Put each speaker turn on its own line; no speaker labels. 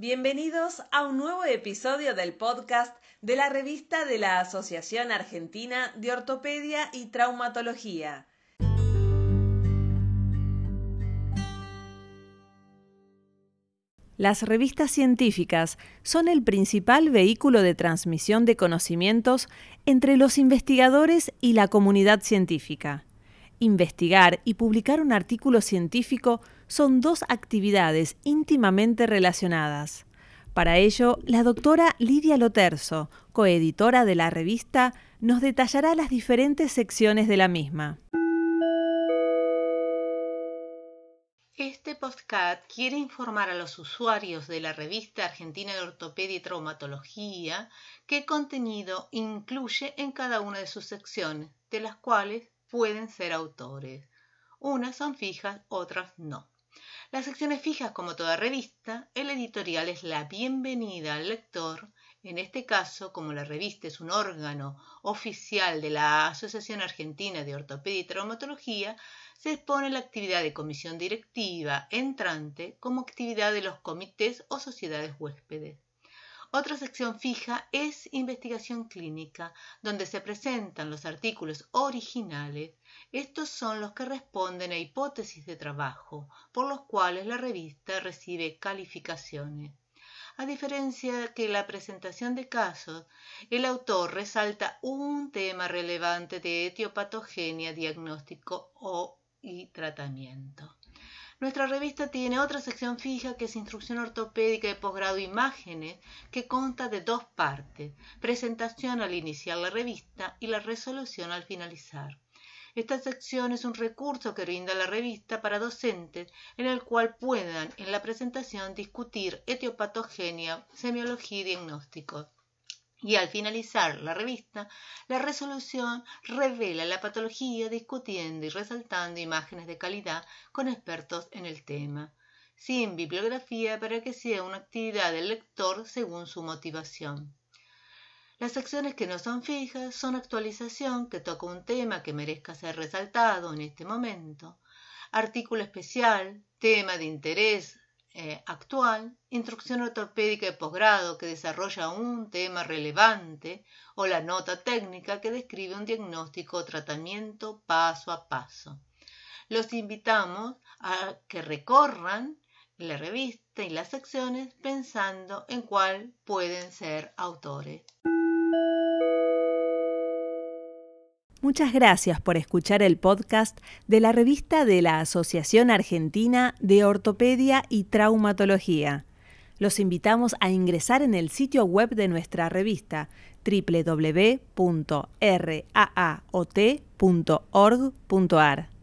Bienvenidos a un nuevo episodio del podcast de la revista de la Asociación Argentina de Ortopedia y Traumatología. Las revistas científicas son el principal vehículo de transmisión de conocimientos entre los investigadores y la comunidad científica. Investigar y publicar un artículo científico son dos actividades íntimamente relacionadas. Para ello, la doctora Lidia Loterzo, coeditora de la revista, nos detallará las diferentes secciones de la misma.
Este podcast quiere informar a los usuarios de la revista Argentina de Ortopedia y Traumatología qué contenido incluye en cada una de sus secciones, de las cuales pueden ser autores. Unas son fijas, otras no. Las secciones fijas, como toda revista, el editorial es la bienvenida al lector. En este caso, como la revista es un órgano oficial de la Asociación Argentina de Ortopedia y Traumatología, se expone la actividad de comisión directiva entrante como actividad de los comités o sociedades huéspedes. Otra sección fija es investigación clínica, donde se presentan los artículos originales. Estos son los que responden a hipótesis de trabajo, por los cuales la revista recibe calificaciones. A diferencia que la presentación de casos, el autor resalta un tema relevante de etiopatogenia, diagnóstico o y tratamiento. Nuestra revista tiene otra sección fija que es Instrucción Ortopédica de Posgrado Imágenes, que consta de dos partes, presentación al iniciar la revista y la resolución al finalizar. Esta sección es un recurso que brinda la revista para docentes en el cual puedan en la presentación discutir etiopatogenia, semiología y diagnóstico y al finalizar la revista, la resolución revela la patología discutiendo y resaltando imágenes de calidad con expertos en el tema, sin bibliografía para que sea una actividad del lector según su motivación. Las secciones que no son fijas son actualización, que toca un tema que merezca ser resaltado en este momento, artículo especial, tema de interés eh, actual, instrucción ortopédica de posgrado que desarrolla un tema relevante o la nota técnica que describe un diagnóstico o tratamiento paso a paso. Los invitamos a que recorran la revista y las secciones pensando en cuál pueden ser autores.
Muchas gracias por escuchar el podcast de la revista de la Asociación Argentina de Ortopedia y Traumatología. Los invitamos a ingresar en el sitio web de nuestra revista www.raaot.org.ar.